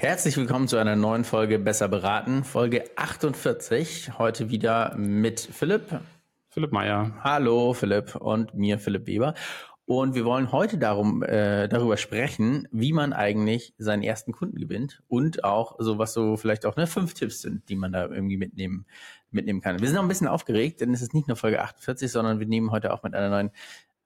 Herzlich willkommen zu einer neuen Folge Besser beraten, Folge 48. Heute wieder mit Philipp. Philipp Meyer. Hallo Philipp und mir Philipp Weber. Und wir wollen heute darum, äh, darüber sprechen, wie man eigentlich seinen ersten Kunden gewinnt und auch so, was so vielleicht auch ne, fünf Tipps sind, die man da irgendwie mitnehmen, mitnehmen kann. Wir sind auch ein bisschen aufgeregt, denn es ist nicht nur Folge 48, sondern wir nehmen heute auch mit einer neuen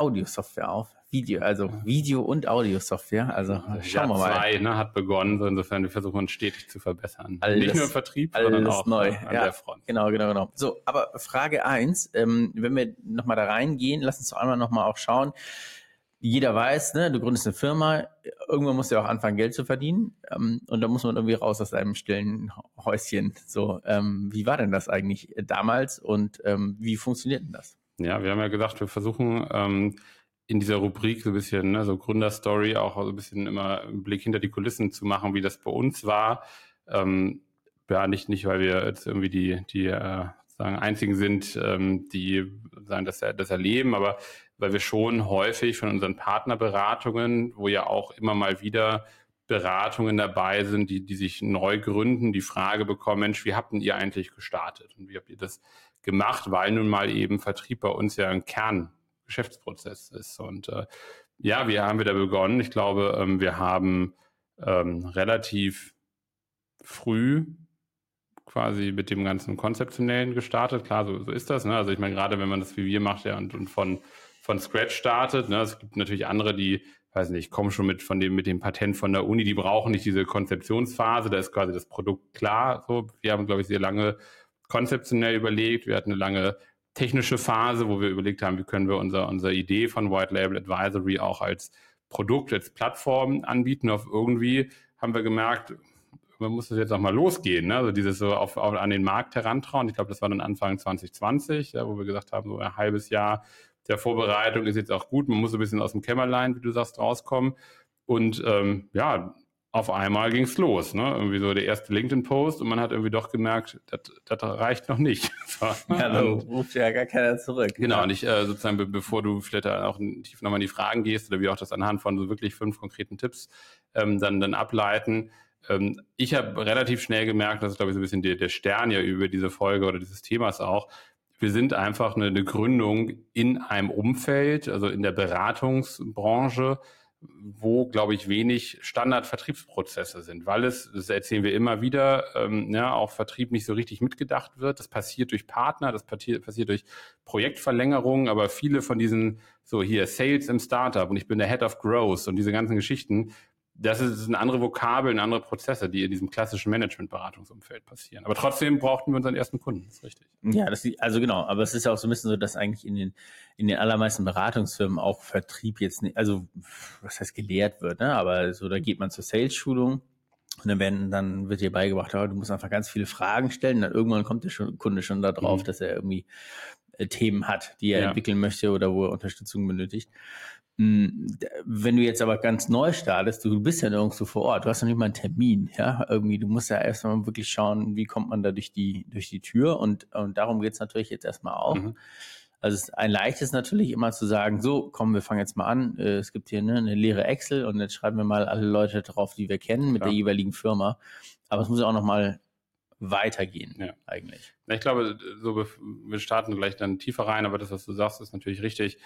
Audio-Software auf. Video, also Video- und Audio-Software. Also schauen Jahr wir mal. zwei ne, hat begonnen, so insofern wir versuchen uns stetig zu verbessern. Alles- Nicht nur im Vertrieb, sondern auch neu. an ja, der Front. Genau, genau, genau. So, aber Frage eins, ähm, wenn wir nochmal da reingehen, lass uns doch einmal nochmal auch schauen. Jeder weiß, ne, du gründest eine Firma, irgendwann musst du ja auch anfangen, Geld zu verdienen. Ähm, und da muss man irgendwie raus aus einem stillen Häuschen. So, ähm, wie war denn das eigentlich damals und ähm, wie funktioniert denn das? Ja, wir haben ja gesagt, wir versuchen ähm, in dieser Rubrik so ein bisschen, ne, so Gründerstory, auch so ein bisschen immer einen Blick hinter die Kulissen zu machen, wie das bei uns war. Ähm, ja, nicht, nicht, weil wir jetzt irgendwie die, die äh, sagen, einzigen sind, ähm, die sagen, das, das erleben, aber weil wir schon häufig von unseren Partnerberatungen, wo ja auch immer mal wieder Beratungen dabei sind, die, die sich neu gründen, die Frage bekommen, Mensch, wie habt denn ihr eigentlich gestartet und wie habt ihr das gemacht, weil nun mal eben Vertrieb bei uns ja ein Kerngeschäftsprozess ist. Und äh, ja, wie haben wir da begonnen? Ich glaube, ähm, wir haben ähm, relativ früh quasi mit dem ganzen Konzeptionellen gestartet. Klar, so, so ist das. Ne? Also ich meine, gerade wenn man das wie wir macht ja und, und von, von Scratch startet, ne? es gibt natürlich andere, die, weiß nicht, kommen schon mit von dem, mit dem Patent von der Uni, die brauchen nicht diese Konzeptionsphase, da ist quasi das Produkt klar. So, wir haben, glaube ich, sehr lange konzeptionell überlegt. Wir hatten eine lange technische Phase, wo wir überlegt haben, wie können wir unser, unsere Idee von White Label Advisory auch als Produkt, als Plattform anbieten. Auf irgendwie haben wir gemerkt, man muss das jetzt auch mal losgehen, ne? also dieses so auf, auf, an den Markt herantrauen. Ich glaube, das war dann Anfang 2020, ja, wo wir gesagt haben, so ein halbes Jahr der Vorbereitung ist jetzt auch gut. Man muss ein bisschen aus dem Kämmerlein, wie du sagst, rauskommen. Und ähm, ja, auf einmal ging's los, ne? Irgendwie so der erste LinkedIn-Post und man hat irgendwie doch gemerkt, das, reicht noch nicht. So, Ja, und- ruft ja gar keiner zurück. Genau, und ich äh, sozusagen, be bevor du vielleicht auch tief nochmal in die Fragen gehst oder wie auch das anhand von so wirklich fünf konkreten Tipps ähm, dann, dann ableiten. Ähm, ich habe relativ schnell gemerkt, das ist, glaube ich, so ein bisschen der, der Stern ja über diese Folge oder dieses Themas auch. Wir sind einfach eine, eine Gründung in einem Umfeld, also in der Beratungsbranche, wo, glaube ich, wenig Standardvertriebsprozesse sind, weil es, das erzählen wir immer wieder, ähm, ja, auch Vertrieb nicht so richtig mitgedacht wird. Das passiert durch Partner, das passiert, passiert durch Projektverlängerungen, aber viele von diesen, so hier Sales im Startup und ich bin der Head of Growth und diese ganzen Geschichten, das, ist, sind andere Vokabeln, andere Prozesse, die in diesem klassischen Management-Beratungsumfeld passieren. Aber trotzdem brauchten wir unseren ersten Kunden, das ist richtig. Ja, das, also genau, aber es ist ja auch so ein bisschen so, dass eigentlich in den, in den allermeisten Beratungsfirmen auch Vertrieb jetzt nicht, also was heißt gelehrt wird, ne? aber so, da geht man zur Sales-Schulung und dann werden, dann wird dir beigebracht, oh, du musst einfach ganz viele Fragen stellen, dann irgendwann kommt der schon, Kunde schon da drauf, Mhm. dass er irgendwie äh, Themen hat, die er Ja. entwickeln möchte oder wo er Unterstützung benötigt. D- Wenn du jetzt aber ganz neu startest, du bist ja nirgendwo vor Ort, du hast noch nicht mal einen Termin, ja, irgendwie, du musst ja erstmal wirklich schauen, wie kommt man da durch die, durch die Tür und, und darum geht's natürlich jetzt erstmal auch. Mhm. Also es ist ein leichtes natürlich immer zu sagen, so, komm, wir fangen jetzt mal an, äh, es gibt hier ne, eine leere Excel und jetzt schreiben wir mal alle Leute drauf, die wir kennen mit Klar. der jeweiligen Firma, aber es muss ja auch nochmal weitergehen, Ja. eigentlich. Ich glaube, so wir starten gleich dann tiefer rein, aber das, was du sagst, ist natürlich richtig.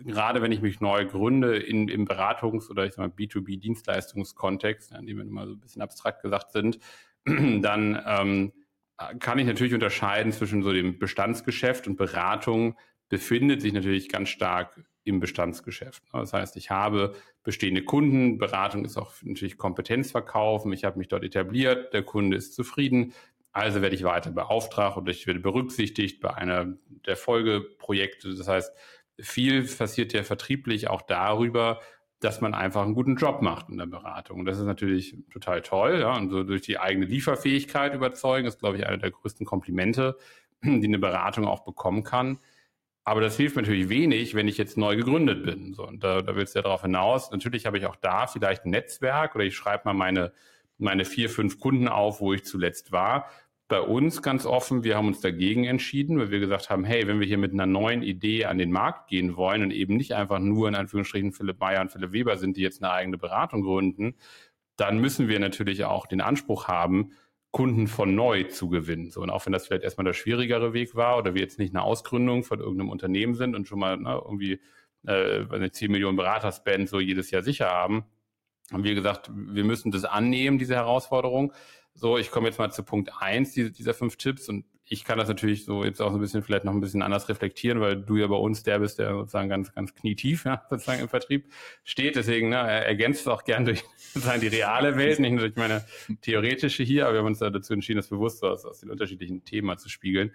Gerade wenn ich mich neu gründe in, im Beratungs- oder ich sag mal B2B-Dienstleistungskontext, an dem wir immer so ein bisschen abstrakt gesagt sind, dann ähm, kann ich natürlich unterscheiden zwischen so dem Bestandsgeschäft und Beratung befindet sich natürlich ganz stark im Bestandsgeschäft. Das heißt, ich habe bestehende Kunden, Beratung ist auch natürlich Kompetenzverkaufen, ich habe mich dort etabliert, der Kunde ist zufrieden, also werde ich weiter beauftragt und ich werde berücksichtigt bei einer der Folgeprojekte. Das heißt, viel passiert ja vertrieblich auch darüber, dass man einfach einen guten Job macht in der Beratung. Und das ist natürlich total toll. Ja? Und so durch die eigene Lieferfähigkeit überzeugen, ist, glaube ich, einer der größten Komplimente, die eine Beratung auch bekommen kann. Aber das hilft natürlich wenig, wenn ich jetzt neu gegründet bin. So, und da, da willst du ja darauf hinaus. Natürlich habe ich auch da vielleicht ein Netzwerk oder ich schreibe mal meine, meine vier, fünf Kunden auf, wo ich zuletzt war. Bei uns ganz offen, wir haben uns dagegen entschieden, weil wir gesagt haben, hey, wenn wir hier mit einer neuen Idee an den Markt gehen wollen und eben nicht einfach nur in Anführungsstrichen Philipp Meyer und Philipp Weber sind, die jetzt eine eigene Beratung gründen, dann müssen wir natürlich auch den Anspruch haben, Kunden von neu zu gewinnen. So, und auch wenn das vielleicht erstmal der schwierigere Weg war oder wir jetzt nicht eine Ausgründung von irgendeinem Unternehmen sind und schon mal ne, irgendwie äh, eine 10 Millionen Beraterspend so jedes Jahr sicher haben, haben wir gesagt, wir müssen das annehmen, diese Herausforderung. So, ich komme jetzt mal zu Punkt eins dieser, dieser fünf Tipps und ich kann das natürlich so jetzt auch so ein bisschen vielleicht noch ein bisschen anders reflektieren, weil du ja bei uns der bist, der sozusagen ganz, ganz knietief ja, sozusagen im Vertrieb steht. Deswegen ne, er ergänzt es auch gern durch sozusagen die reale Welt, nicht nur durch meine theoretische hier, aber wir haben uns da dazu entschieden, das bewusst aus, aus den unterschiedlichen Themen zu spiegeln.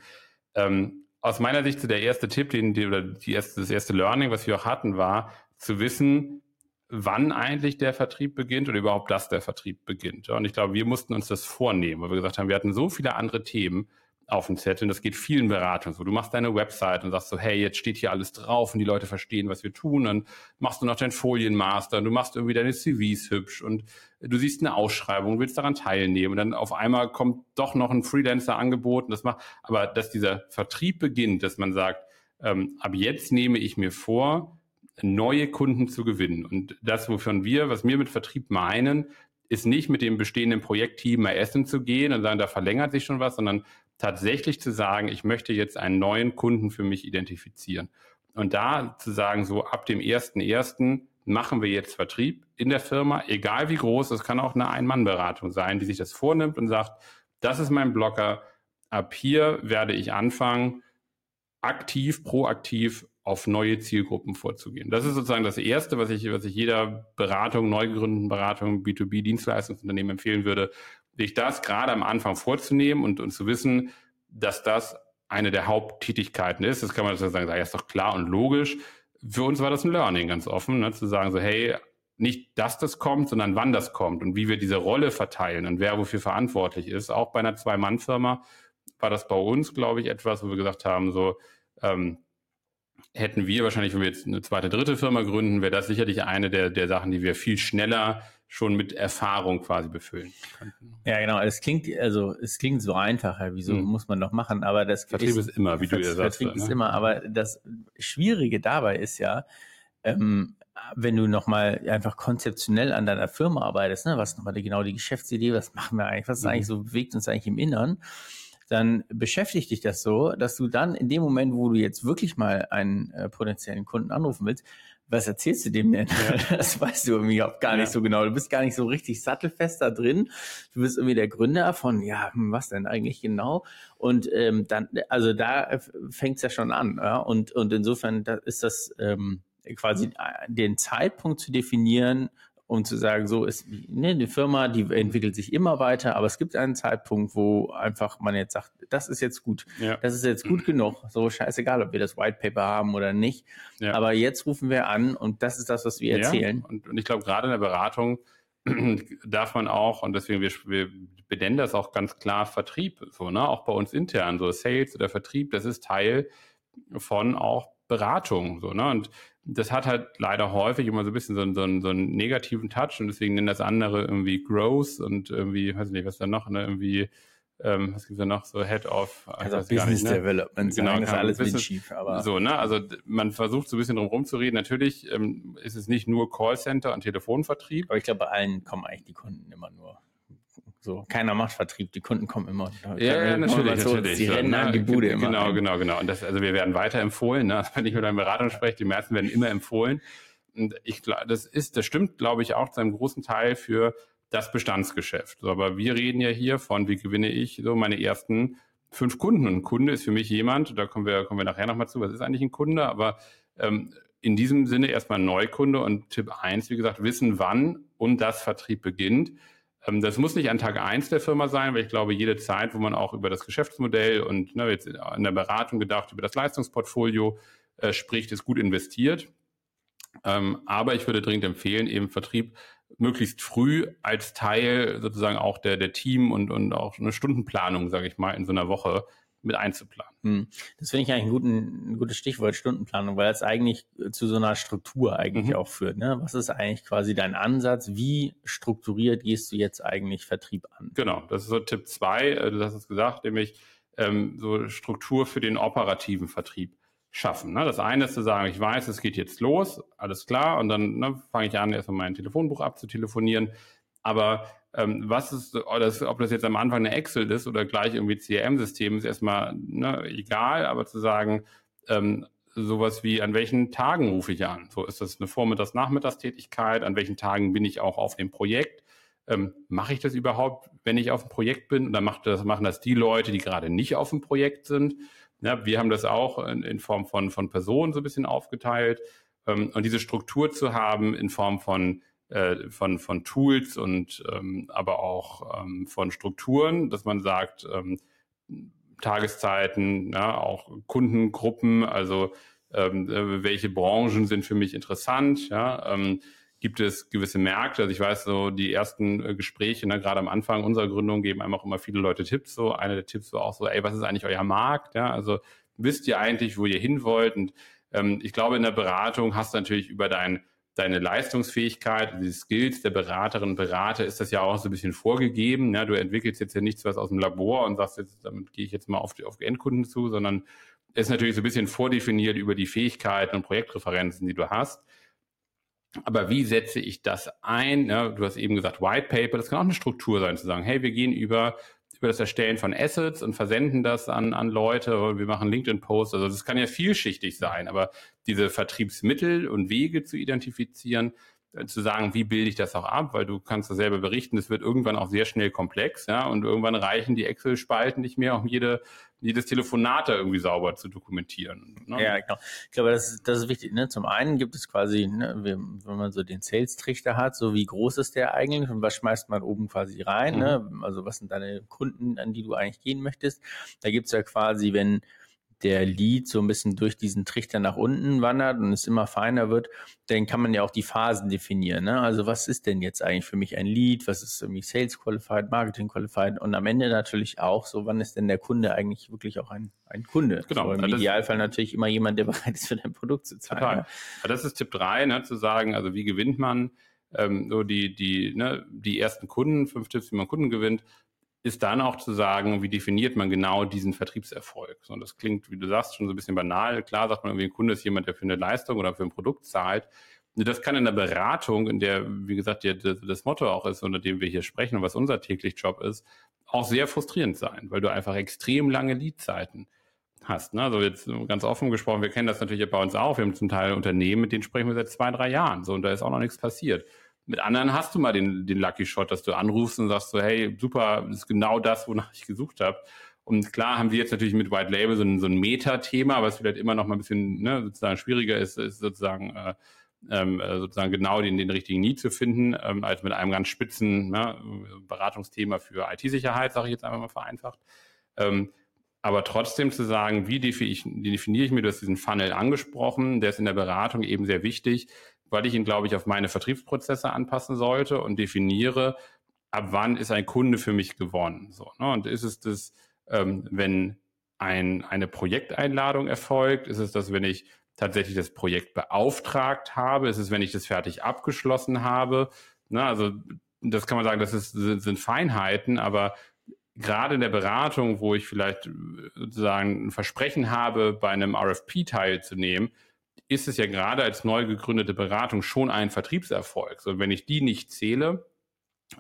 Ähm, aus meiner Sicht so der erste Tipp, den die, oder die erste, das erste Learning, was wir auch hatten, war zu wissen, wann eigentlich der Vertrieb beginnt oder überhaupt, dass der Vertrieb beginnt. Und ich glaube, wir mussten uns das vornehmen, weil wir gesagt haben, wir hatten so viele andere Themen, auf dem Zettel. Und das geht vielen Beratungen so. Du machst deine Website und sagst so, hey, jetzt steht hier alles drauf und die Leute verstehen, was wir tun. Dann machst du noch dein Folienmaster und du machst irgendwie deine CVs hübsch und du siehst eine Ausschreibung, willst daran teilnehmen. Und dann auf einmal kommt doch noch ein Freelancer angeboten. Das macht, aber dass dieser Vertrieb beginnt, dass man sagt, ähm, ab jetzt nehme ich mir vor, neue Kunden zu gewinnen. Und das, wovon wir, was wir mit Vertrieb meinen, ist nicht mit dem bestehenden Projektteam mal essen zu gehen und sagen, da verlängert sich schon was, sondern tatsächlich zu sagen, ich möchte jetzt einen neuen Kunden für mich identifizieren. Und da zu sagen, so ab dem ersten ersten machen wir jetzt Vertrieb in der Firma, egal wie groß, es kann auch eine Ein-Mann-Beratung sein, die sich das vornimmt und sagt, das ist mein Blocker, ab hier werde ich anfangen, aktiv, proaktiv auf neue Zielgruppen vorzugehen. Das ist sozusagen das Erste, was ich, was ich jeder Beratung, neu gegründeten Beratung, B2B-Dienstleistungsunternehmen empfehlen würde, sich das gerade am Anfang vorzunehmen und, und zu wissen, dass das eine der Haupttätigkeiten ist. Das kann man sozusagen sagen, ja, ist doch klar und logisch. Für uns war das ein Learning ganz offen, ne, zu sagen so, hey, nicht, dass das kommt, sondern wann das kommt und wie wir diese Rolle verteilen und wer wofür verantwortlich ist. Auch bei einer Zwei-Mann-Firma war das bei uns, glaube ich, etwas, wo wir gesagt haben, so, ähm, hätten wir wahrscheinlich, wenn wir jetzt eine zweite, dritte Firma gründen, wäre das sicherlich eine der, der Sachen, die wir viel schneller schon mit Erfahrung quasi befüllen könnten. Ja, genau. Es klingt, also es klingt so einfacher, wieso mhm. muss man noch machen, aber das Vertrieb ist, ist immer, wie du ja sagst. Vertrieb ist ne? immer, aber das Schwierige dabei ist ja, ähm, wenn du nochmal einfach konzeptionell an deiner Firma arbeitest, ne, was nochmal genau die Geschäftsidee, was machen wir eigentlich, was ist mhm. eigentlich so, bewegt uns eigentlich im Innern, dann beschäftigt dich das so, dass du dann in dem Moment, wo du jetzt wirklich mal einen äh, potenziellen Kunden anrufen willst, was erzählst du dem denn? Ja. Das weißt du irgendwie auch gar ja. nicht so genau. Du bist gar nicht so richtig sattelfest da drin. Du bist irgendwie der Gründer von, ja, hm, was denn eigentlich genau? Und ähm, dann, also da fängt's ja schon an. Ja? Und, und insofern da ist das ähm, quasi äh, den Zeitpunkt zu definieren, um zu sagen, so ist ne, eine Firma, die entwickelt sich immer weiter, aber es gibt einen Zeitpunkt, wo einfach man jetzt sagt, das ist jetzt gut, ja. das ist jetzt gut genug, so scheißegal, ob wir das White Paper haben oder nicht, ja. aber jetzt rufen wir an und das ist das, was wir erzählen. Ja. Und, und ich glaube, gerade in der Beratung darf man auch, und deswegen wir, wir benennen das auch ganz klar Vertrieb, so, ne, auch bei uns intern, so Sales oder Vertrieb, das ist Teil von auch Beratung, so, ne, und das hat halt leider häufig immer so ein bisschen so, einen, so, einen, so einen negativen Touch und deswegen nennen das andere irgendwie Growth und irgendwie, weiß nicht, was da noch, ne, irgendwie, ähm, was gibt's da noch, so Head of also Business nicht, ne? Development, genau, sagen, ist alles Business, schief, aber so, ne, also man versucht so ein bisschen drum rumzureden. Natürlich ähm, ist es nicht nur Callcenter und Telefonvertrieb. Aber ich glaube, bei allen kommen eigentlich die Kunden immer nur so, keiner macht Vertrieb, die Kunden kommen immer. Ja, ja natürlich, so, natürlich. Die so, rennen ne? an die Bude genau, immer. Genau, genau, genau. Und das, also wir werden weiter empfohlen, ne? wenn ich mit einem Berater spreche, die meisten werden immer empfohlen. Und ich glaube, das ist, das stimmt, glaube ich, auch zu einem großen Teil für das Bestandsgeschäft. So, aber wir reden ja hier von, wie gewinne ich so meine ersten fünf Kunden. Und ein Kunde ist für mich jemand, da kommen wir, kommen wir nachher nochmal zu, was ist eigentlich ein Kunde, aber ähm, in diesem Sinne erstmal Neukunde und Tipp eins, wie gesagt, wissen, wann und das Vertrieb beginnt. Ähm, das muss nicht an Tag eins der Firma sein, weil ich glaube, jede Zeit, wo man auch über das Geschäftsmodell und ne, jetzt in der Beratung gedacht, über das Leistungsportfolio äh, spricht, ist gut investiert. Ähm, aber ich würde dringend empfehlen, eben Vertrieb möglichst früh als Teil sozusagen auch der, der Team und, und auch eine Stundenplanung, sage ich mal, in so einer Woche mit einzuplanen. Hm. Das finde ich eigentlich ein, guten, ein gutes Stichwort Stundenplanung, weil es eigentlich zu so einer Struktur eigentlich mhm. auch führt. Ne? Was ist eigentlich quasi dein Ansatz? Wie strukturiert gehst du jetzt eigentlich Vertrieb an? Genau, das ist so Tipp zwei. Äh, du hast es gesagt, nämlich ähm, so Struktur für den operativen Vertrieb schaffen. Ne? Das eine ist zu sagen, ich weiß, es geht jetzt los, alles klar, und dann ne, fange ich an, erstmal mein Telefonbuch abzutelefonieren. Aber ähm, was ist, ob das jetzt am Anfang eine Excel ist oder gleich irgendwie CRM-System, ist erstmal ne, egal, aber zu sagen, ähm, sowas wie, an welchen Tagen rufe ich an? So ist das eine Vormittags-Nachmittagstätigkeit, an welchen Tagen bin ich auch auf dem Projekt? Ähm, mache ich das überhaupt, wenn ich auf dem Projekt bin? Oder macht das, machen das die Leute, die gerade nicht auf dem Projekt sind? Ja, wir haben das auch in, in Form von, von Personen so ein bisschen aufgeteilt. Ähm, und diese Struktur zu haben in Form von äh, von, von Tools und ähm, aber auch ähm, von Strukturen, dass man sagt, ähm, Tageszeiten, ja, auch Kundengruppen, also ähm, äh, welche Branchen sind für mich interessant, ja, ähm, gibt es gewisse Märkte, also ich weiß so, die ersten äh, Gespräche, ne, gerade am Anfang unserer Gründung geben einem auch immer viele Leute Tipps, so, einer der Tipps war auch so, ey, was ist eigentlich euer Markt, ja, also wisst ihr eigentlich, wo ihr hin wollt? Und ähm, ich glaube, in der Beratung hast du natürlich über dein deine Leistungsfähigkeit, die Skills der Beraterinnen und Berater ist das ja auch so ein bisschen vorgegeben. Ja, du entwickelst jetzt ja nichts was aus dem Labor und sagst jetzt, damit gehe ich jetzt mal auf die, auf Endkunden zu, sondern ist natürlich so ein bisschen vordefiniert über die Fähigkeiten und Projektreferenzen, die du hast. Aber wie setze ich das ein? Ja, du hast eben gesagt, White Paper, das kann auch eine Struktur sein, zu sagen, hey, wir gehen über über das Erstellen von Assets und versenden das an, an Leute. Wir machen LinkedIn-Posts. Also das kann ja vielschichtig sein, aber diese Vertriebsmittel und Wege zu identifizieren, zu sagen, wie bilde ich das auch ab, weil du kannst das selber berichten, es wird irgendwann auch sehr schnell komplex, ja, und irgendwann reichen die Excel-Spalten nicht mehr, um jede, jedes Telefonat da irgendwie sauber zu dokumentieren. Ne? Ja, genau. Ich glaube, das ist, das ist wichtig. Ne? Zum einen gibt es quasi, ne, wenn man so den Sales-Trichter hat, so wie groß ist der eigentlich und was schmeißt man oben quasi rein, ne? mhm. ne? also was sind deine Kunden, an die du eigentlich gehen möchtest. Da gibt es ja quasi, wenn der Lead so ein bisschen durch diesen Trichter nach unten wandert und es immer feiner wird, dann kann man ja auch die Phasen definieren. Ne? Also was ist denn jetzt eigentlich für mich ein Lead? Was ist irgendwie Sales Qualified, Marketing Qualified? Und am Ende natürlich auch so, wann ist denn der Kunde eigentlich wirklich auch ein, ein Kunde? Genau. So, Im also Idealfall natürlich immer jemand, der bereit ist, für dein Produkt zu zahlen. Total. Ne? Das ist Tipp 3, ne, zu sagen, also wie gewinnt man ähm, so die, die, ne, die ersten Kunden, fünf Tipps, wie man Kunden gewinnt, ist dann auch zu sagen, wie definiert man genau diesen Vertriebserfolg. So, das klingt, wie du sagst, schon so ein bisschen banal. Klar sagt man ein Kunde ist jemand, der für eine Leistung oder für ein Produkt zahlt. Das kann in der Beratung, in der, wie gesagt, der, das Motto auch ist, unter dem wir hier sprechen und was unser täglich Job ist, auch sehr frustrierend sein, weil du einfach extrem lange Leadzeiten hast. Ne? Also jetzt ganz offen gesprochen, wir kennen das natürlich bei uns auch. Wir haben zum Teil Unternehmen, mit denen sprechen wir seit zwei, drei Jahren. So, und da ist auch noch nichts passiert. Mit anderen hast du mal den, den Lucky Shot, dass du anrufst und sagst so, hey, super, das ist genau das, wonach ich gesucht habe. Und klar haben wir jetzt natürlich mit White Label so ein, so ein Meta-Thema, was vielleicht immer noch mal ein bisschen ne, sozusagen schwieriger ist, ist sozusagen äh, ähm, äh, sozusagen genau den, den richtigen Need zu finden, ähm, als mit einem ganz spitzen ne, Beratungsthema für IT-Sicherheit, sage ich jetzt einfach mal vereinfacht. Ähm, aber trotzdem zu sagen, wie definiere ich, definiere ich mir, du hast diesen Funnel angesprochen, der ist in der Beratung eben sehr wichtig, weil ich ihn, glaube ich, auf meine Vertriebsprozesse anpassen sollte und definiere, ab wann ist ein Kunde für mich gewonnen. So, ne? Und ist es das, ähm, wenn ein, eine Projekteinladung erfolgt? Ist es das, wenn ich tatsächlich das Projekt beauftragt habe? Ist es, wenn ich das fertig abgeschlossen habe? Ne? Also das kann man sagen, das ist, sind Feinheiten, aber gerade in der Beratung, wo ich vielleicht sozusagen ein Versprechen habe, bei einem RFP teilzunehmen, ist es ja gerade als neu gegründete Beratung schon ein Vertriebserfolg. So, wenn ich die nicht zähle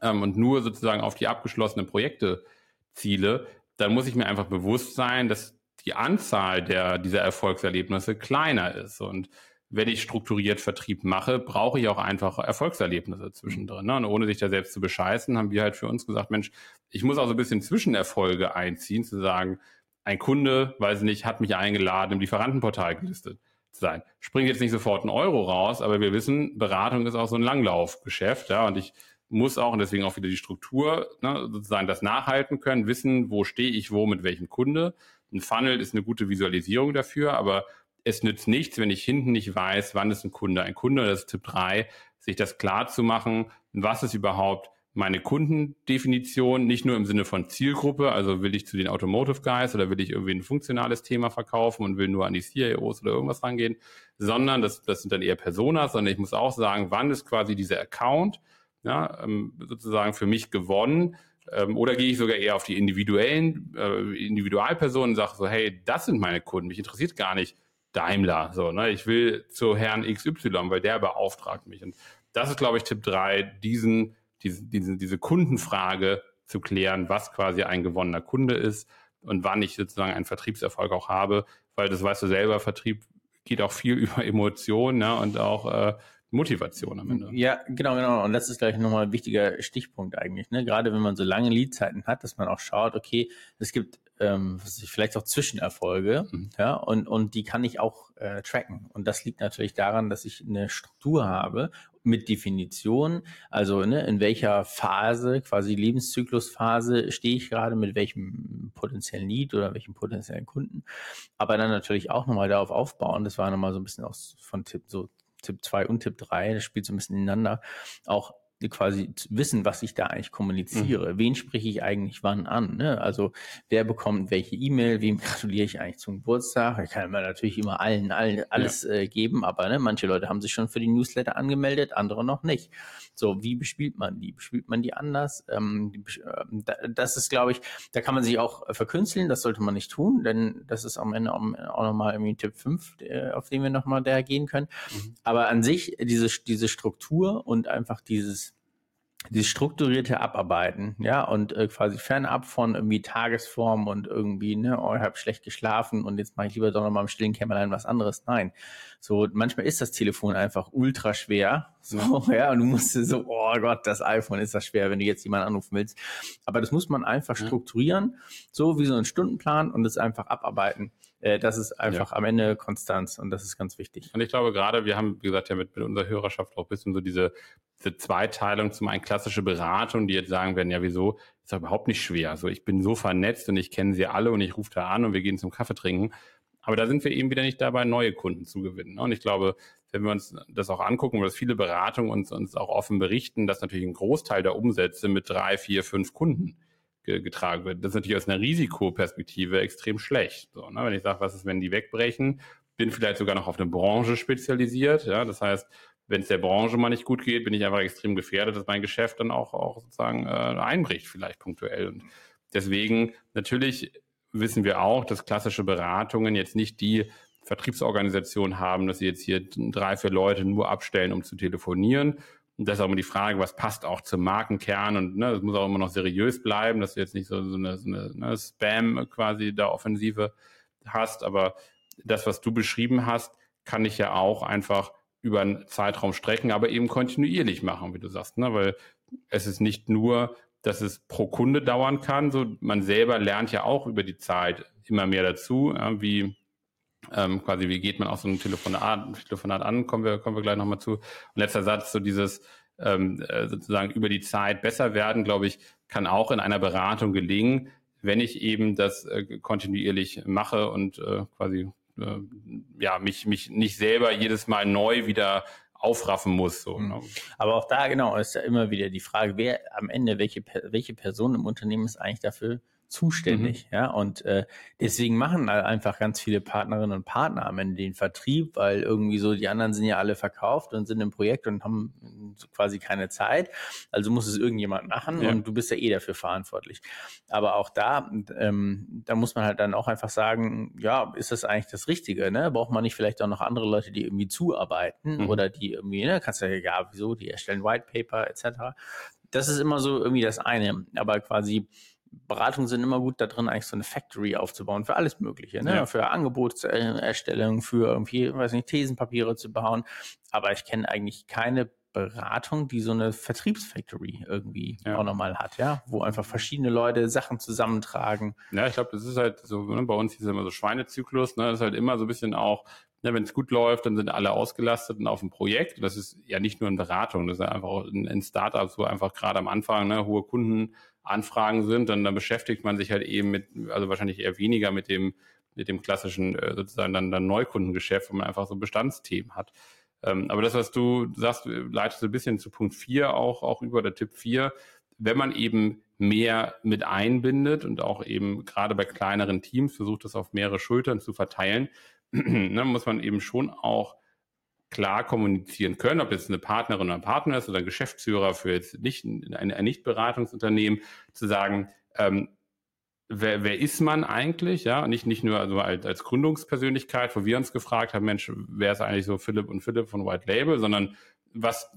ähm, und nur sozusagen auf die abgeschlossenen Projekte ziele, dann muss ich mir einfach bewusst sein, dass die Anzahl der, dieser Erfolgserlebnisse kleiner ist. Und wenn ich strukturiert Vertrieb mache, brauche ich auch einfach Erfolgserlebnisse zwischendrin. Ne? Und ohne sich da selbst zu bescheißen, haben wir halt für uns gesagt, Mensch, ich muss auch so ein bisschen Zwischenerfolge einziehen, zu sagen, ein Kunde, weiß nicht, hat mich eingeladen, im Lieferantenportal gelistet sein. Springt jetzt nicht sofort ein Euro raus, aber wir wissen, Beratung ist auch so ein Langlaufgeschäft, ja, und ich muss auch, und deswegen auch wieder die Struktur, ne, sozusagen das nachhalten können, wissen, wo stehe ich wo mit welchem Kunde. Ein Funnel ist eine gute Visualisierung dafür, aber es nützt nichts, wenn ich hinten nicht weiß, wann ist ein Kunde ein Kunde. Das ist Tipp 3, sich das klar zu machen, was ist überhaupt meine Kundendefinition nicht nur im Sinne von Zielgruppe, also will ich zu den Automotive Guys oder will ich irgendwie ein funktionales Thema verkaufen und will nur an die CIOs oder irgendwas rangehen, sondern das, das sind dann eher Personas, sondern ich muss auch sagen, wann ist quasi dieser Account ja, ähm, sozusagen für mich gewonnen? Ähm, oder gehe ich sogar eher auf die individuellen äh, Individualpersonen und sage so, hey, das sind meine Kunden, mich interessiert gar nicht Daimler, so, ne, ich will zu Herrn XY, weil der beauftragt mich. Und das ist, glaube ich, Tipp drei diesen diese, diese, diese Kundenfrage zu klären, was quasi ein gewonnener Kunde ist und wann ich sozusagen einen Vertriebserfolg auch habe, weil das weißt du selber, Vertrieb geht auch viel über Emotionen ne, und auch äh, Motivation am Ende. Ja, genau, genau. Und das ist gleich nochmal ein wichtiger Stichpunkt eigentlich. Ne? Gerade wenn man so lange Leadzeiten hat, dass man auch schaut, okay, es gibt ähm, vielleicht auch Zwischenerfolge, mhm. ja, und, und die kann ich auch äh, tracken. Und das liegt natürlich daran, dass ich eine Struktur habe mit Definition, also ne, in welcher Phase, quasi Lebenszyklusphase stehe ich gerade, mit welchem potenziellen Lead oder welchem potenziellen Kunden. Aber dann natürlich auch nochmal darauf aufbauen, das war nochmal so ein bisschen aus von Tipp, so Tipp 2 und Tipp 3, das spielt so ein bisschen ineinander, auch quasi wissen, was ich da eigentlich kommuniziere. Mhm. Wen spreche ich eigentlich wann an? Ne? Also wer bekommt welche E-Mail, wem gratuliere ich eigentlich zum Geburtstag? Ich kann mir natürlich immer allen, allen alles ja. äh, geben, aber ne, manche Leute haben sich schon für die Newsletter angemeldet, andere noch nicht. So, wie bespielt man die? Bespielt man die anders? Ähm, die, äh, das ist, glaube ich, da kann man sich auch verkünsteln, das sollte man nicht tun, denn das ist am Ende auch nochmal irgendwie Tipp 5, auf den wir nochmal da gehen können. Mhm. Aber an sich, diese, diese Struktur und einfach dieses dieses strukturierte Abarbeiten, ja, und äh, quasi fernab von irgendwie Tagesform und irgendwie, ne, oh, ich habe schlecht geschlafen und jetzt mache ich lieber doch noch mal im stillen Kämmerlein was anderes. Nein. So, manchmal ist das Telefon einfach ultra schwer. So, ja, und du musst so, oh Gott, das iPhone ist das schwer, wenn du jetzt jemanden anrufen willst. Aber das muss man einfach strukturieren, so wie so ein Stundenplan und das einfach abarbeiten. Äh, das ist einfach ja. am Ende Konstanz und das ist ganz wichtig. Und ich glaube gerade, wir haben, wie gesagt, ja mit, mit unserer Hörerschaft auch ein bisschen so diese, diese Zweiteilung zum einen klassische Beratung, die jetzt sagen werden, ja wieso, ist doch überhaupt nicht schwer. Also ich bin so vernetzt und ich kenne sie alle und ich rufe da an und wir gehen zum Kaffee trinken. Aber da sind wir eben wieder nicht dabei, neue Kunden zu gewinnen. Und ich glaube, wenn wir uns das auch angucken, was viele Beratungen uns, uns auch offen berichten, dass natürlich ein Großteil der Umsätze mit drei, vier, fünf Kunden getragen wird. Das ist natürlich aus einer Risikoperspektive extrem schlecht. So, ne? Wenn ich sage, was ist, wenn die wegbrechen, bin vielleicht sogar noch auf eine Branche spezialisiert. Ja? Das heißt, wenn es der Branche mal nicht gut geht, bin ich einfach extrem gefährdet, dass mein Geschäft dann auch, auch sozusagen äh, einbricht, vielleicht punktuell. Und deswegen, natürlich wissen wir auch, dass klassische Beratungen jetzt nicht die Vertriebsorganisation haben, dass sie jetzt hier drei, vier Leute nur abstellen, um zu telefonieren, und das ist auch immer die Frage, was passt auch zum Markenkern und ne, das muss auch immer noch seriös bleiben, dass du jetzt nicht so, so eine, so eine ne, Spam quasi da Offensive hast. Aber das, was du beschrieben hast, kann ich ja auch einfach über einen Zeitraum strecken, aber eben kontinuierlich machen, wie du sagst, ne? weil es ist nicht nur, dass es pro Kunde dauern kann, so man selber lernt ja auch über die Zeit immer mehr dazu, ja, wie ähm, quasi, wie geht man auf so ein Telefonat, Telefonat an, kommen wir, kommen wir gleich nochmal zu. Und letzter Satz, so dieses ähm, äh, sozusagen über die Zeit besser werden, glaube ich, kann auch in einer Beratung gelingen, wenn ich eben das äh, kontinuierlich mache und äh, quasi äh, ja mich mich nicht selber jedes Mal neu wieder aufraffen muss. So, mhm. Aber auch da genau ist ja immer wieder die Frage, wer am Ende welche welche Person im Unternehmen ist eigentlich dafür zuständig. Mhm. Ja, und äh, deswegen machen einfach ganz viele Partnerinnen und Partner am Ende den Vertrieb, weil irgendwie so die anderen sind ja alle verkauft und sind im Projekt und haben quasi keine Zeit. Also muss es irgendjemand machen ja. und du bist ja eh dafür verantwortlich. Aber auch da, ähm, da muss man halt dann auch einfach sagen, ja, ist das eigentlich das Richtige? Ne? Braucht man nicht vielleicht auch noch andere Leute, die irgendwie zuarbeiten mhm. oder die irgendwie, ne, kannst du ja, ja, wieso, die erstellen White Paper etc. Das ist immer so irgendwie das eine. Aber quasi Beratungen sind immer gut da drin, eigentlich so eine Factory aufzubauen für alles Mögliche, ne? Ja. Für Angebotserstellung, für irgendwie, weiß nicht, Thesenpapiere zu bauen. Aber ich kenne eigentlich keine Beratung, die so eine Vertriebsfactory irgendwie ja. auch nochmal hat, ja, wo einfach verschiedene Leute Sachen zusammentragen. Ja, ich glaube, das ist halt so, ne, bei uns ist immer so Schweinezyklus, ne, das ist halt immer so ein bisschen auch, ne, wenn es gut läuft, dann sind alle ausgelastet und auf dem Projekt. Das ist ja nicht nur eine Beratung, das ist einfach auch in, in Startups, wo einfach gerade am Anfang ne, hohe Kunden Anfragen sind, dann, dann beschäftigt man sich halt eben mit, also wahrscheinlich eher weniger mit dem, mit dem klassischen äh, sozusagen dann, dann Neukundengeschäft, wo man einfach so Bestandsthemen hat. Ähm, aber das, was du sagst, leitet so ein bisschen zu Punkt 4 auch, auch über der Tipp 4. Wenn man eben mehr mit einbindet und auch eben gerade bei kleineren Teams versucht, das auf mehrere Schultern zu verteilen, dann muss man eben schon auch klar kommunizieren können, ob jetzt eine Partnerin oder ein Partner ist oder ein Geschäftsführer für jetzt nicht ein, ein Nicht-Beratungsunternehmen, zu sagen, ähm, wer, wer ist man eigentlich? Ja, nicht, nicht nur also als, als Gründungspersönlichkeit, wo wir uns gefragt haben, Mensch, wer ist eigentlich so Philipp und Philipp von White Label, sondern was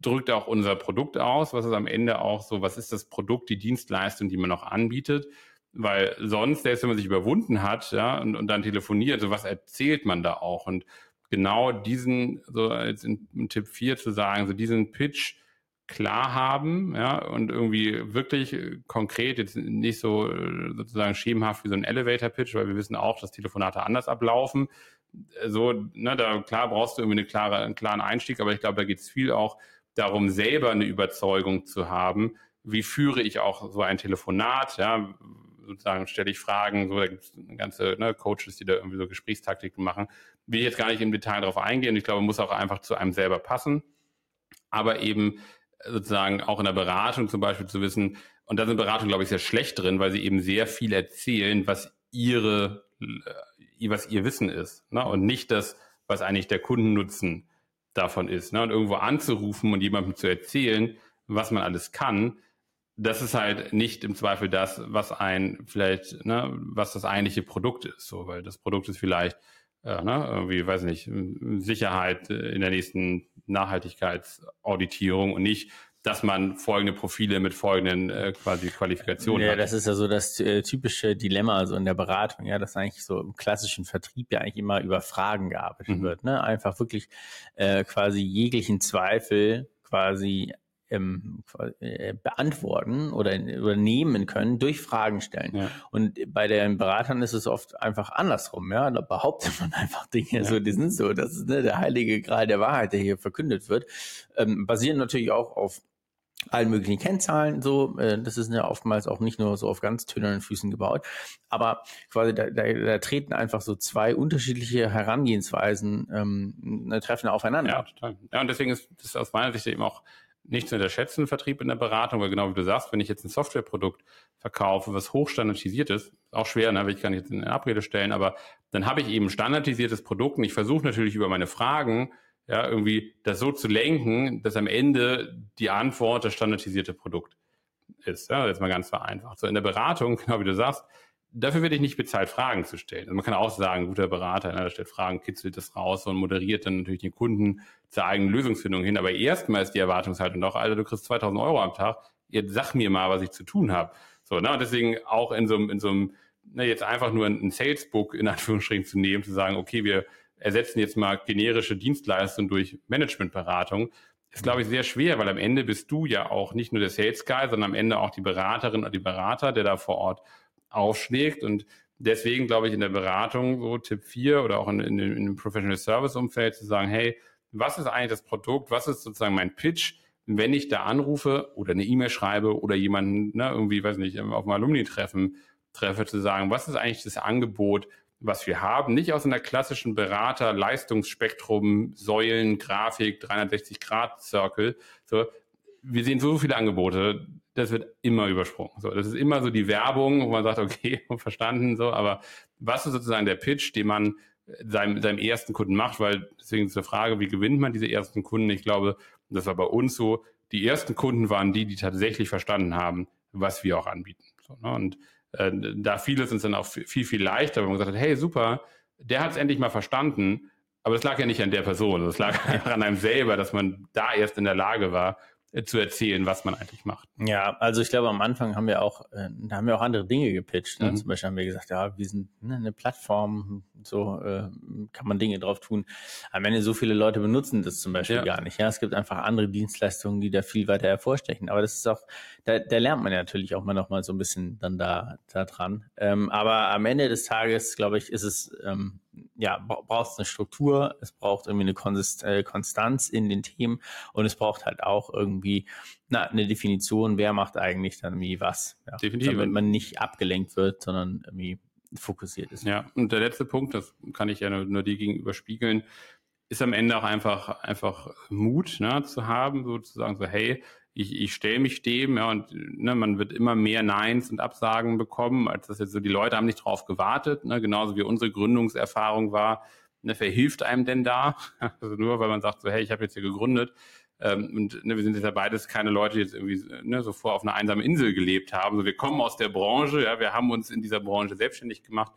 drückt auch unser Produkt aus, was ist am Ende auch so, was ist das Produkt, die Dienstleistung, die man noch anbietet. Weil sonst, selbst wenn man sich überwunden hat, ja, und, und dann telefoniert, so was erzählt man da auch? Und genau diesen, so jetzt in, in Tipp 4 zu sagen, so diesen Pitch klar haben, ja, und irgendwie wirklich konkret, jetzt nicht so sozusagen schemenhaft wie so ein Elevator-Pitch, weil wir wissen auch, dass Telefonate anders ablaufen. So, ne, da klar brauchst du irgendwie eine klare, einen klaren Einstieg, aber ich glaube, da geht es viel auch darum, selber eine Überzeugung zu haben. Wie führe ich auch so ein Telefonat? Ja, sozusagen stelle ich Fragen, so, da gibt es ganze ne, Coaches, die da irgendwie so Gesprächstaktiken machen. Will ich jetzt gar nicht im Detail darauf eingehen. Ich glaube, muss auch einfach zu einem selber passen. Aber eben sozusagen auch in der Beratung zum Beispiel zu wissen, und da sind Beratungen, glaube ich, sehr schlecht drin, weil sie eben sehr viel erzählen, was ihre, äh, was ihr Wissen ist. Ne? Und nicht das, was eigentlich der Kundennutzen davon ist. Ne? Und irgendwo anzurufen und jemandem zu erzählen, was man alles kann, das ist halt nicht im Zweifel das, was ein vielleicht, ne, was das eigentliche Produkt ist. So, weil das Produkt ist vielleicht, äh, ne, irgendwie, weiß nicht, Sicherheit in der nächsten Nachhaltigkeitsauditierung und nicht, dass man folgende Profile mit folgenden äh, quasi Qualifikationen ja, hat. das ist ja so das äh, typische Dilemma also in der Beratung, ja, dass eigentlich so im klassischen Vertrieb ja eigentlich immer über Fragen gearbeitet mhm. wird, ne? Einfach wirklich äh, quasi jeglichen Zweifel quasi ähm, äh, beantworten oder übernehmen können durch Fragen stellen. Ja. Und bei den Beratern ist es oft einfach andersrum. Ja, da behauptet man einfach Dinge, ja. so die sind so, das ist ne, der heilige Gral der Wahrheit, der hier verkündet wird, ähm, basieren natürlich auch auf allen möglichen Kennzahlen so. Äh, das ist ja oftmals auch nicht nur so auf ganz tönernen Füßen gebaut. Aber quasi da, da, da treten einfach so zwei unterschiedliche Herangehensweisen ähm, ne, treffen aufeinander. Ja, total. Ja, und deswegen ist das aus meiner Sicht eben auch nicht zu unterschätzen, Vertrieb in der Beratung, weil genau wie du sagst, wenn ich jetzt ein Softwareprodukt verkaufe, was hochstandardisiert ist, auch schwer, ne, will ich gar nicht jetzt in Abrede stellen, aber dann habe ich eben standardisiertes Produkt und ich versuche natürlich über meine Fragen ja, irgendwie das so zu lenken, dass am Ende die Antwort das standardisierte Produkt ist. Ja, jetzt mal ganz vereinfacht. So in der Beratung, genau wie du sagst, dafür werde ich nicht bezahlt, Fragen zu stellen. Also man kann auch sagen, guter Berater, ne, der stellt Fragen, kitzelt das raus und moderiert dann natürlich den Kunden zur eigenen Lösungsfindung hin. Aber erstmal ist die Erwartungshaltung doch, Alter, du kriegst 2000 Euro am Tag, jetzt sag mir mal, was ich zu tun habe. So, ne, und deswegen auch in so, in so einem, ne, jetzt einfach nur ein Salesbook in Anführungsstrichen zu nehmen, zu sagen, okay, wir ersetzen jetzt mal generische Dienstleistungen durch Managementberatung, ist, glaube ich, sehr schwer, weil am Ende bist du ja auch nicht nur der Sales Guy, sondern am Ende auch die Beraterin oder die Berater, der da vor Ort aufschlägt. Und deswegen glaube ich in der Beratung, so Tipp 4 oder auch in, in, in dem Professional Service Umfeld zu sagen, hey, was ist eigentlich das Produkt? Was ist sozusagen mein Pitch? Wenn ich da anrufe oder eine E-Mail schreibe oder jemanden, ne, irgendwie, weiß nicht, auf einem Alumni-Treffen treffe, zu sagen, was ist eigentlich das Angebot, was wir haben? Nicht aus einer klassischen Berater-Leistungsspektrum, Säulen, Grafik, 360-Grad-Circle. So, wir sehen so viele Angebote das wird immer übersprungen. So, das ist immer so die Werbung, wo man sagt, okay, verstanden, so, aber was ist sozusagen der Pitch, den man seinem, seinem ersten Kunden macht, weil deswegen ist die Frage, wie gewinnt man diese ersten Kunden? Ich glaube, das war bei uns so, die ersten Kunden waren die, die tatsächlich verstanden haben, was wir auch anbieten. So, ne? Und äh, da fiel es uns dann auch viel, viel leichter, wenn man gesagt hat, hey, super, der hat es endlich mal verstanden, aber es lag ja nicht an der Person, es lag einfach an einem selber, dass man da erst in der Lage war, äh, zu erzählen, was man eigentlich macht. Ja, also ich glaube, am Anfang haben wir auch, äh, da haben wir auch andere Dinge gepitcht. Ne? Mhm. Zum Beispiel haben wir gesagt, ja, wir sind ne, eine Plattform, so äh, kann man Dinge drauf tun. Am Ende so viele Leute benutzen das zum Beispiel ja. gar nicht. Ja, es gibt einfach andere Dienstleistungen, die da viel weiter hervorstechen. Aber das ist auch, da, da lernt man ja natürlich auch mal noch mal so ein bisschen dann da, da dran. Ähm, aber am Ende des Tages, glaube ich, ist es ähm, ja, braucht es eine Struktur, es braucht irgendwie eine Konsist äh, Konstanz in den Themen und es braucht halt auch irgendwie na, eine Definition, wer macht eigentlich dann wie was. Ja. Definitiv. Damit man nicht abgelenkt wird, sondern irgendwie fokussiert ist. Ja, und der letzte Punkt, das kann ich ja nur, nur dir gegenüber spiegeln, ist am Ende auch einfach, einfach Mut ne, zu haben, sozusagen so, hey, ich, ich stelle mich dem, ja, und ne, man wird immer mehr Neins und Absagen bekommen, als das jetzt so, die Leute haben nicht drauf gewartet, ne, genauso wie unsere Gründungserfahrung war, ne, wer hilft einem denn da? Also nur weil man sagt so, hey, ich habe jetzt hier gegründet, ähm, und ne, wir sind jetzt ja beides keine Leute, die jetzt irgendwie ne, so vor auf einer einsamen Insel gelebt haben. Also wir kommen aus der Branche, ja, wir haben uns in dieser Branche selbstständig gemacht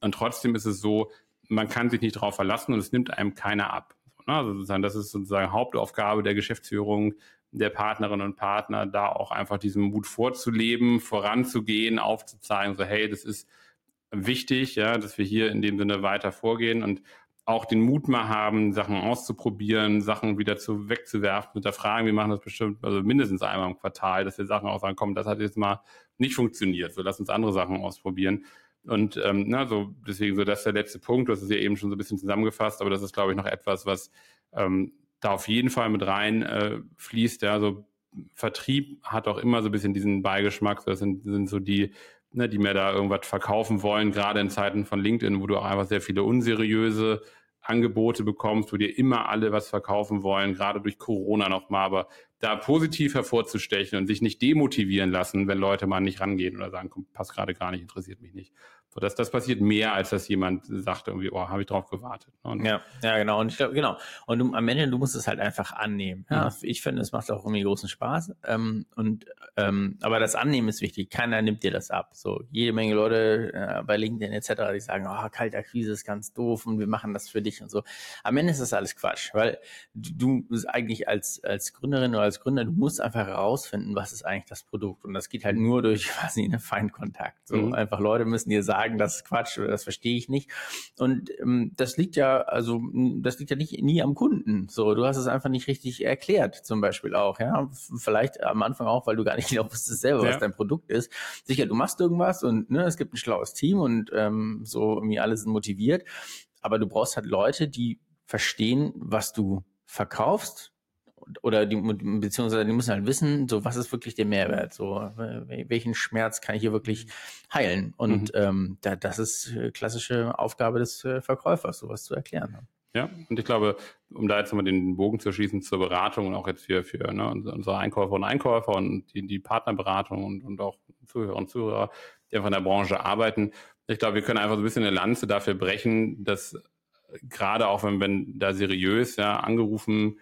und trotzdem ist es so, man kann sich nicht darauf verlassen und es nimmt einem keiner ab. ne? Also sozusagen, das ist sozusagen Hauptaufgabe der Geschäftsführung, der Partnerinnen und Partner, da auch einfach diesen Mut vorzuleben, voranzugehen, aufzuzeigen, so hey, das ist wichtig, ja, dass wir hier in dem Sinne weiter vorgehen und auch den Mut mal haben, Sachen auszuprobieren, Sachen wieder zu wegzuwerfen, mit der Frage, wir machen das bestimmt, also mindestens einmal im Quartal, dass wir Sachen auch sagen, komm, das hat jetzt mal nicht funktioniert, so lass uns andere Sachen ausprobieren. Und ähm, na, so deswegen so das ist der letzte Punkt, das ist ja eben schon so ein bisschen zusammengefasst, aber das ist, glaube ich, noch etwas, was ähm, da auf jeden Fall mit rein äh, fließt. Ja, so Vertrieb hat auch immer so ein bisschen diesen Beigeschmack. Das sind, sind so die, ne, die mir da irgendwas verkaufen wollen, gerade in Zeiten von LinkedIn, wo du auch einfach sehr viele unseriöse Angebote bekommst, wo dir immer alle was verkaufen wollen, gerade durch Corona nochmal, aber da positiv hervorzustechen und sich nicht demotivieren lassen, wenn Leute mal nicht rangehen oder sagen, komm, passt gerade gar nicht, interessiert mich nicht. So, dass das passiert mehr, als dass jemand sagt irgendwie, oh, habe ich drauf gewartet. Ne? Und ja, ja, genau. Und ich glaube, genau. Und du, am Ende, du musst es halt einfach annehmen. Ja. Ich finde, es macht auch irgendwie großen Spaß. Ähm, und ähm, aber das Annehmen ist wichtig. Keiner nimmt dir das ab. So jede Menge Leute äh, bei LinkedIn etc., die sagen, oh, Kaltakquise ist ganz doof und wir machen das für dich und so. Am Ende ist das alles Quatsch, weil du, du eigentlich als als Gründerin oder als Gründer, du musst einfach herausfinden, was ist eigentlich das Produkt. Und das geht halt nur durch quasi einen Feinkontakt. So mhm. einfach Leute müssen dir sagen sagen, das ist Quatsch oder das verstehe ich nicht. Und ähm, das liegt ja, also das liegt ja nicht nie am Kunden. So, du hast es einfach nicht richtig erklärt, zum Beispiel auch, ja. Vielleicht am Anfang auch, weil du gar nicht genau wusstest selber, ja. was dein Produkt ist. Sicher, du machst irgendwas und ne, es gibt ein schlaues Team und ähm, so irgendwie alle sind motiviert. Aber du brauchst halt Leute, die verstehen, was du verkaufst, oder die, beziehungsweise die müssen halt wissen, so was ist wirklich der Mehrwert, so welchen Schmerz kann ich hier wirklich heilen. Und mhm. ähm, da, das ist äh, klassische Aufgabe des äh, Verkäufers, sowas zu erklären. Ja, und ich glaube, um da jetzt nochmal den Bogen zu schließen zur Beratung und auch jetzt hier für ne, unsere Einkäufer und Einkäufer und die, die Partnerberatung und, und auch Zuhörer und Zuhörer, die einfach in der Branche arbeiten. Ich glaube, wir können einfach so ein bisschen eine Lanze dafür brechen, dass gerade auch wenn, wenn da seriös ja angerufen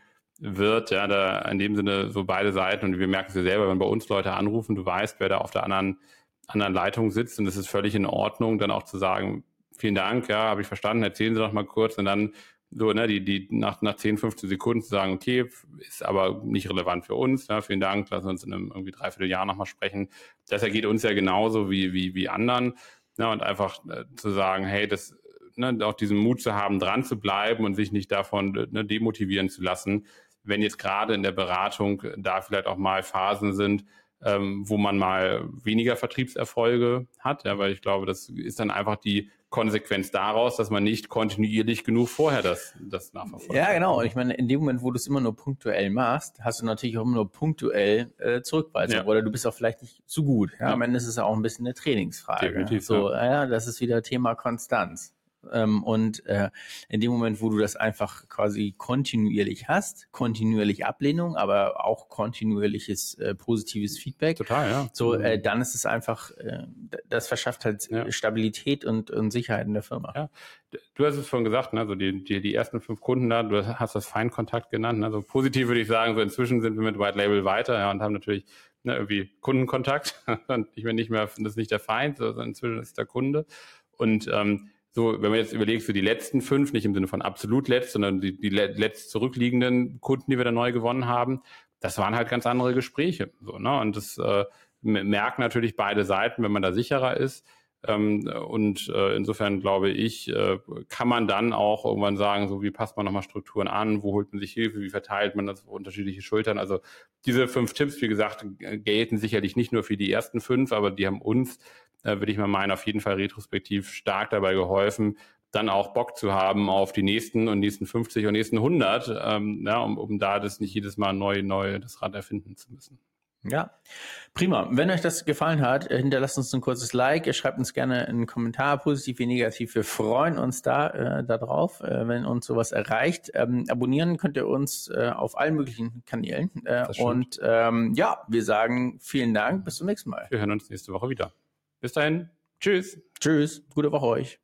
wird, ja, da in dem Sinne so beide Seiten und wir merken es ja selber, wenn bei uns Leute anrufen, du weißt, wer da auf der anderen, anderen Leitung sitzt und es ist völlig in Ordnung, dann auch zu sagen, vielen Dank, ja, habe ich verstanden, erzählen Sie doch mal kurz und dann so, ne, die, die nach, nach 10, 15 Sekunden zu sagen, okay, ist aber nicht relevant für uns, ja, vielen Dank, lassen wir uns in einem irgendwie dreiviertel Jahr nochmal sprechen. Das ergeht uns ja genauso wie, wie, wie anderen. Ja, und einfach äh, zu sagen, hey, das, ne, auch diesen Mut zu haben, dran zu bleiben und sich nicht davon ne, demotivieren zu lassen, wenn jetzt gerade in der Beratung da vielleicht auch mal Phasen sind, ähm, wo man mal weniger Vertriebserfolge hat, ja, weil ich glaube, das ist dann einfach die Konsequenz daraus, dass man nicht kontinuierlich genug vorher das, das nachverfolgt. Ja, genau. Und ich meine, in dem Moment, wo du es immer nur punktuell machst, hast du natürlich auch immer nur punktuell äh, Zurückweisung. Ja. Oder du bist auch vielleicht nicht so gut. Ja, ja. Am Ende ist es auch ein bisschen eine Trainingsfrage. Definitiv. So, ja. ja, das ist wieder Thema Konstanz. Ähm, und äh, in dem Moment, wo du das einfach quasi kontinuierlich hast, kontinuierlich Ablehnung, aber auch kontinuierliches äh, positives Feedback. Total, ja. So, äh, dann ist es einfach, äh, das verschafft halt ja. Stabilität und, und Sicherheit in der Firma. Ja. Du hast es schon gesagt, ne, also die, die, die ersten fünf Kunden da, du hast das Feinkontakt genannt. Also positiv würde ich sagen, so inzwischen sind wir mit White Label weiter ja, und haben natürlich ne, irgendwie Kundenkontakt. und ich bin nicht mehr, das ist nicht der Feind, sondern inzwischen ist der Kunde. Und ähm, so, wenn man jetzt überlegt, für die letzten fünf, nicht im Sinne von absolut letzt, sondern die, die letzt zurückliegenden Kunden, die wir da neu gewonnen haben, das waren halt ganz andere Gespräche. So, ne? Und das äh, merken natürlich beide Seiten, wenn man da sicherer ist. Ähm, und äh, insofern glaube ich, äh, kann man dann auch irgendwann sagen, so wie passt man nochmal Strukturen an, wo holt man sich Hilfe, wie verteilt man das auf unterschiedliche Schultern. Also diese fünf Tipps, wie gesagt, gelten sicherlich nicht nur für die ersten fünf, aber die haben uns äh, würde ich mal meinen, auf jeden Fall retrospektiv stark dabei geholfen, dann auch Bock zu haben auf die nächsten und nächsten 50 und nächsten 100, ähm, ja, um, um da das nicht jedes Mal neu, neu das Rad erfinden zu müssen. Ja, prima. Wenn euch das gefallen hat, äh, hinterlasst uns ein kurzes Like. Ihr schreibt uns gerne einen Kommentar, positiv wie negativ. Wir freuen uns da äh, darauf, äh, wenn uns sowas erreicht. Ähm, abonnieren könnt ihr uns äh, auf allen möglichen Kanälen. Äh, und ähm, ja, wir sagen vielen Dank. Bis zum nächsten Mal. Wir hören uns nächste Woche wieder. Bis dahin. Tschüss. Tschüss. Gute Woche euch.